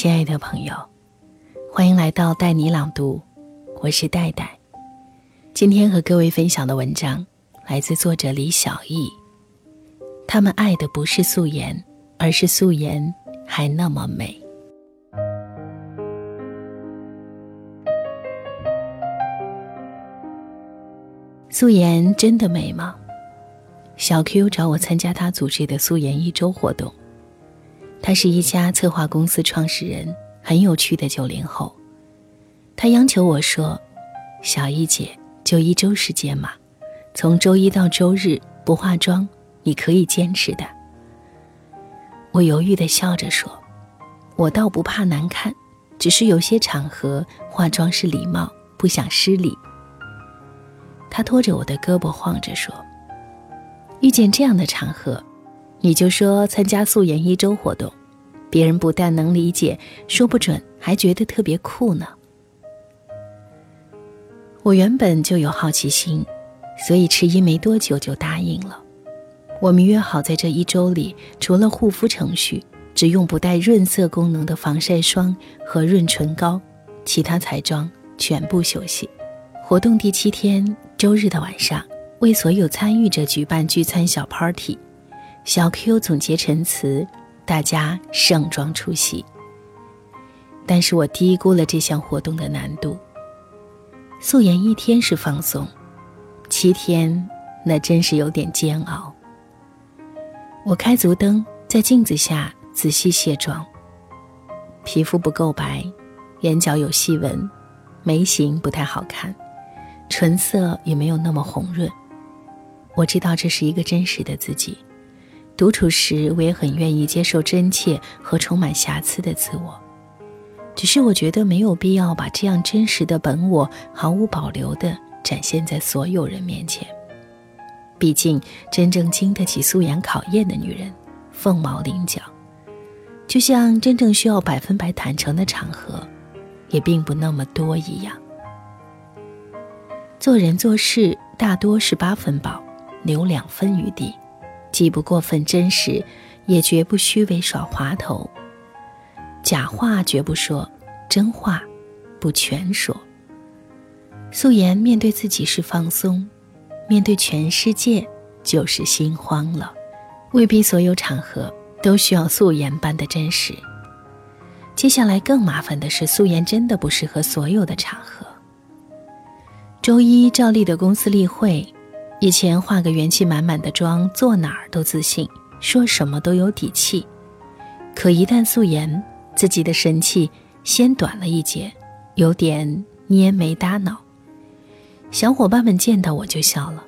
亲爱的朋友，欢迎来到带你朗读，我是戴戴。今天和各位分享的文章来自作者李小艺。他们爱的不是素颜，而是素颜还那么美。素颜真的美吗？小 Q 找我参加他组织的素颜一周活动。他是一家策划公司创始人，很有趣的九零后。他央求我说：“小艺姐，就一周时间嘛，从周一到周日不化妆，你可以坚持的。”我犹豫的笑着说：“我倒不怕难看，只是有些场合化妆是礼貌，不想失礼。”他拖着我的胳膊晃着说：“遇见这样的场合，你就说参加素颜一周活动，别人不但能理解，说不准还觉得特别酷呢。”我原本就有好奇心，所以迟疑没多久就答应了。我们约好在这一周里，除了护肤程序，只用不带润色功能的防晒霜和润唇膏，其他彩妆全部休息。活动第七天。周日的晚上，为所有参与者举办聚餐小 party，小 Q 总结陈词，大家盛装出席。但是我低估了这项活动的难度。素颜一天是放松，七天那真是有点煎熬。我开足灯，在镜子下仔细卸妆，皮肤不够白，眼角有细纹，眉形不太好看。唇色也没有那么红润。我知道这是一个真实的自己。独处时，我也很愿意接受真切和充满瑕疵的自我。只是我觉得没有必要把这样真实的本我毫无保留地展现在所有人面前。毕竟，真正经得起素颜考验的女人，凤毛麟角。就像真正需要百分百坦诚的场合，也并不那么多一样。做人做事大多是八分饱，留两分余地，既不过分真实，也绝不虚伪耍滑头。假话绝不说，真话不全说。素颜面对自己是放松，面对全世界就是心慌了。未必所有场合都需要素颜般的真实。接下来更麻烦的是，素颜真的不适合所有的场合。周一，赵丽的公司例会。以前化个元气满满的妆，坐哪儿都自信，说什么都有底气。可一旦素颜，自己的神气先短了一截，有点蔫眉搭脑。小伙伴们见到我就笑了：“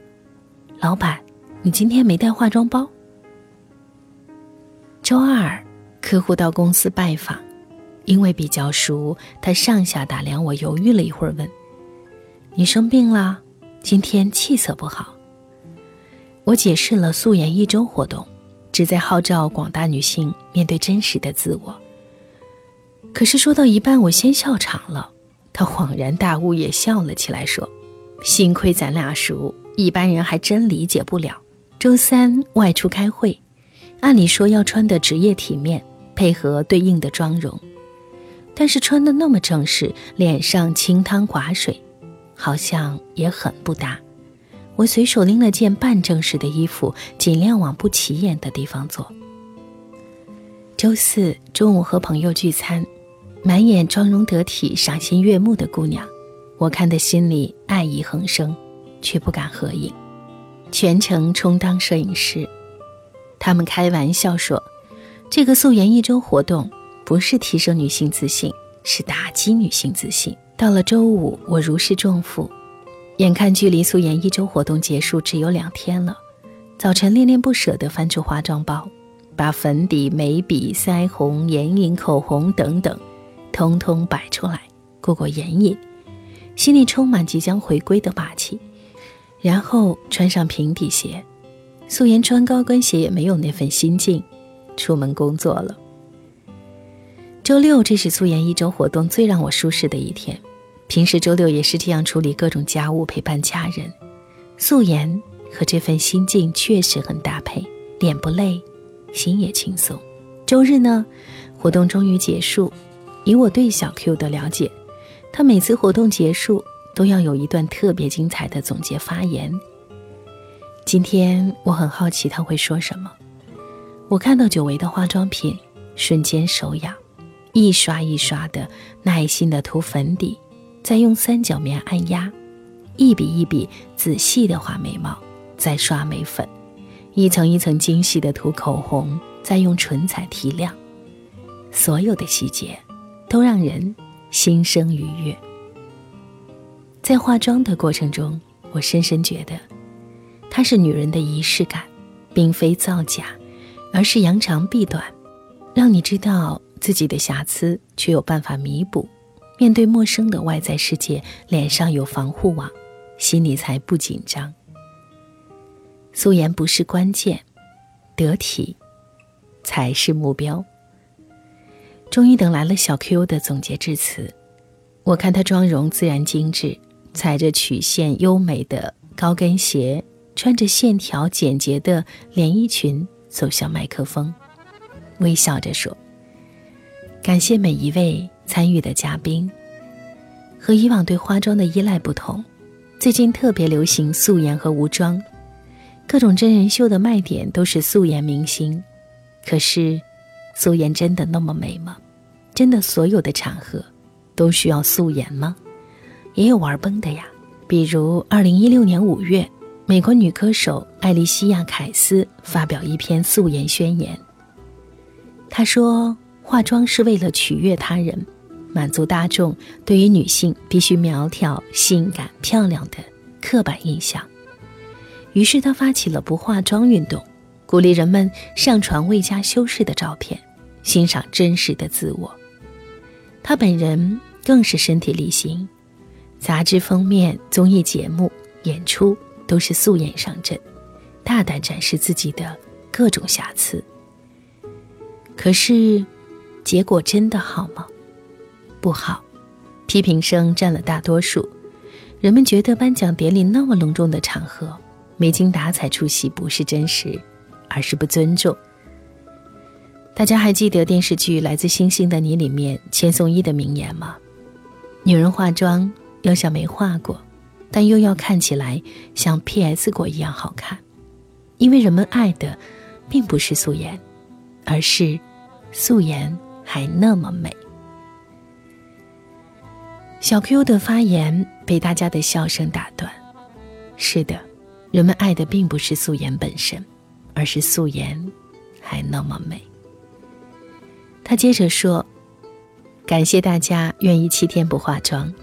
老板，你今天没带化妆包？”周二，客户到公司拜访，因为比较熟，他上下打量我，犹豫了一会儿，问。你生病了，今天气色不好。我解释了素颜一周活动，旨在号召广大女性面对真实的自我。可是说到一半，我先笑场了，他恍然大悟，也笑了起来，说：“幸亏咱俩熟，一般人还真理解不了。”周三外出开会，按理说要穿的职业体面，配合对应的妆容，但是穿的那么正式，脸上清汤寡水。好像也很不搭，我随手拎了件半正式的衣服，尽量往不起眼的地方坐。周四中午和朋友聚餐，满眼妆容得体、赏心悦目的姑娘，我看得心里爱意横生，却不敢合影，全程充当摄影师。他们开玩笑说，这个素颜一周活动不是提升女性自信，是打击女性自信。到了周五，我如释重负，眼看距离素颜一周活动结束只有两天了，早晨恋恋不舍地翻出化妆包，把粉底、眉笔、腮红、眼影、口红等等，通通摆出来，过过眼瘾，心里充满即将回归的霸气。然后穿上平底鞋，素颜穿高跟鞋也没有那份心境，出门工作了。周六，这是素颜一周活动最让我舒适的一天。平时周六也是这样处理各种家务，陪伴家人。素颜和这份心境确实很搭配，脸不累，心也轻松。周日呢，活动终于结束，以我对小 Q 的了解，他每次活动结束都要有一段特别精彩的总结发言。今天我很好奇他会说什么。我看到久违的化妆品，瞬间手痒，一刷一刷的耐心的涂粉底，再用三角棉按压，一笔一笔仔细的画眉毛，再刷眉粉，一层一层精细的涂口红，再用唇彩提亮，所有的细节都让人心生愉悦。在化妆的过程中，我深深觉得。它是女人的仪式感，并非造假，而是扬长避短，让你知道自己的瑕疵，却有办法弥补。面对陌生的外在世界，脸上有防护网，心里才不紧张。素颜不是关键，得体才是目标。终于等来了小 Q 的总结致辞，我看她妆容自然精致，踩着曲线优美的高跟鞋。穿着线条简洁的连衣裙走向麦克风，微笑着说：“感谢每一位参与的嘉宾。和以往对化妆的依赖不同，最近特别流行素颜和无妆。各种真人秀的卖点都是素颜明星，可是，素颜真的那么美吗？真的所有的场合都需要素颜吗？也有玩崩的呀，比如二零一六年五月。”美国女歌手艾莉西亚·凯斯发表一篇素颜宣言。她说：“化妆是为了取悦他人，满足大众对于女性必须苗条、性感、漂亮的刻板印象。”于是她发起了不化妆运动，鼓励人们上传未加修饰的照片，欣赏真实的自我。她本人更是身体力行，杂志封面、综艺节目、演出。都是素颜上阵，大胆展示自己的各种瑕疵。可是，结果真的好吗？不好，批评声占了大多数。人们觉得颁奖典礼那么隆重的场合，没精打采出席不是真实，而是不尊重。大家还记得电视剧《来自星星的你》里面千颂伊的名言吗？女人化妆要像没化过。但又要看起来像 P.S. 过一样好看，因为人们爱的并不是素颜，而是素颜还那么美。小 Q 的发言被大家的笑声打断。是的，人们爱的并不是素颜本身，而是素颜还那么美。他接着说：“感谢大家愿意七天不化妆。”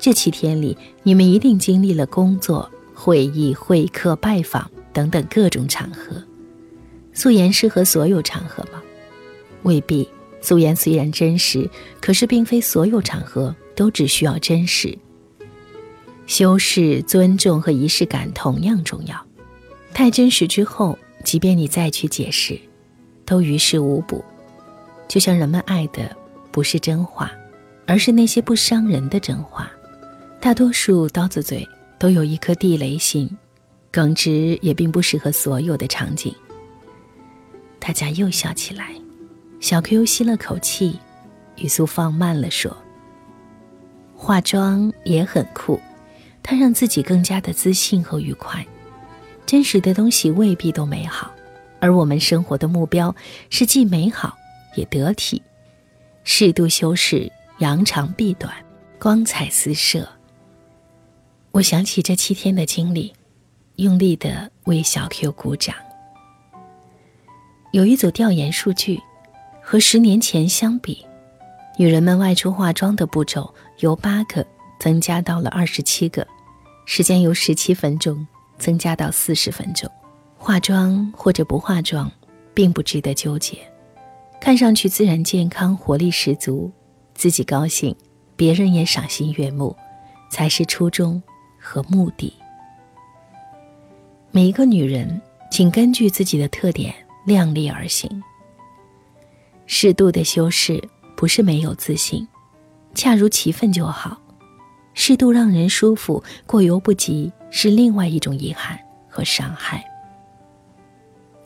这七天里，你们一定经历了工作、会议、会客、拜访等等各种场合。素颜适合所有场合吗？未必。素颜虽然真实，可是并非所有场合都只需要真实。修饰、尊重和仪式感同样重要。太真实之后，即便你再去解释，都于事无补。就像人们爱的不是真话，而是那些不伤人的真话。大多数刀子嘴都有一颗地雷心，耿直也并不适合所有的场景。大家又笑起来，小 Q 吸了口气，语速放慢了说：“化妆也很酷，它让自己更加的自信和愉快。真实的东西未必都美好，而我们生活的目标是既美好也得体，适度修饰，扬长避短，光彩四射。”我想起这七天的经历，用力的为小 Q 鼓掌。有一组调研数据，和十年前相比，女人们外出化妆的步骤由八个增加到了二十七个，时间由十七分钟增加到四十分钟。化妆或者不化妆，并不值得纠结，看上去自然健康、活力十足，自己高兴，别人也赏心悦目，才是初衷。和目的。每一个女人，请根据自己的特点量力而行。适度的修饰不是没有自信，恰如其分就好。适度让人舒服，过犹不及是另外一种遗憾和伤害。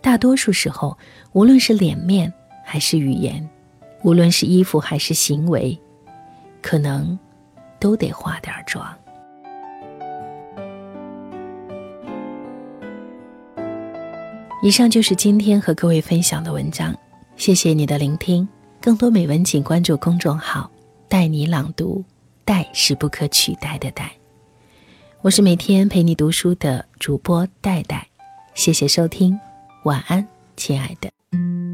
大多数时候，无论是脸面还是语言，无论是衣服还是行为，可能都得化点妆。以上就是今天和各位分享的文章，谢谢你的聆听。更多美文，请关注公众号“带你朗读”，“带”是不可取代的“带”。我是每天陪你读书的主播戴戴，谢谢收听，晚安，亲爱的。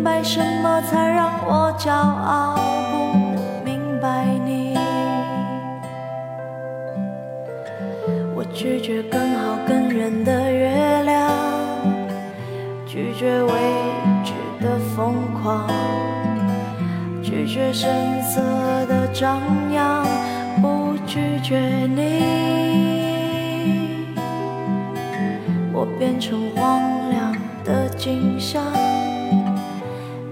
明白什么才让我骄傲？不明白你，我拒绝更好更圆的月亮，拒绝未知的疯狂，拒绝声色的张扬，不拒绝你。我变成荒凉的景象。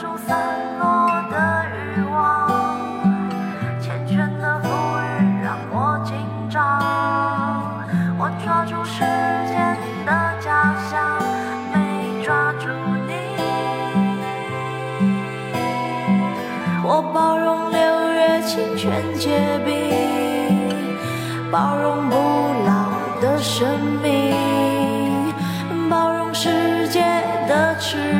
中散落的欲望，缱绻的馥郁让我紧张，我抓住时间的假象，没抓住你。我包容六月清泉结冰，包容不老的生命，包容世界的痴。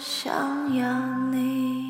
想要你。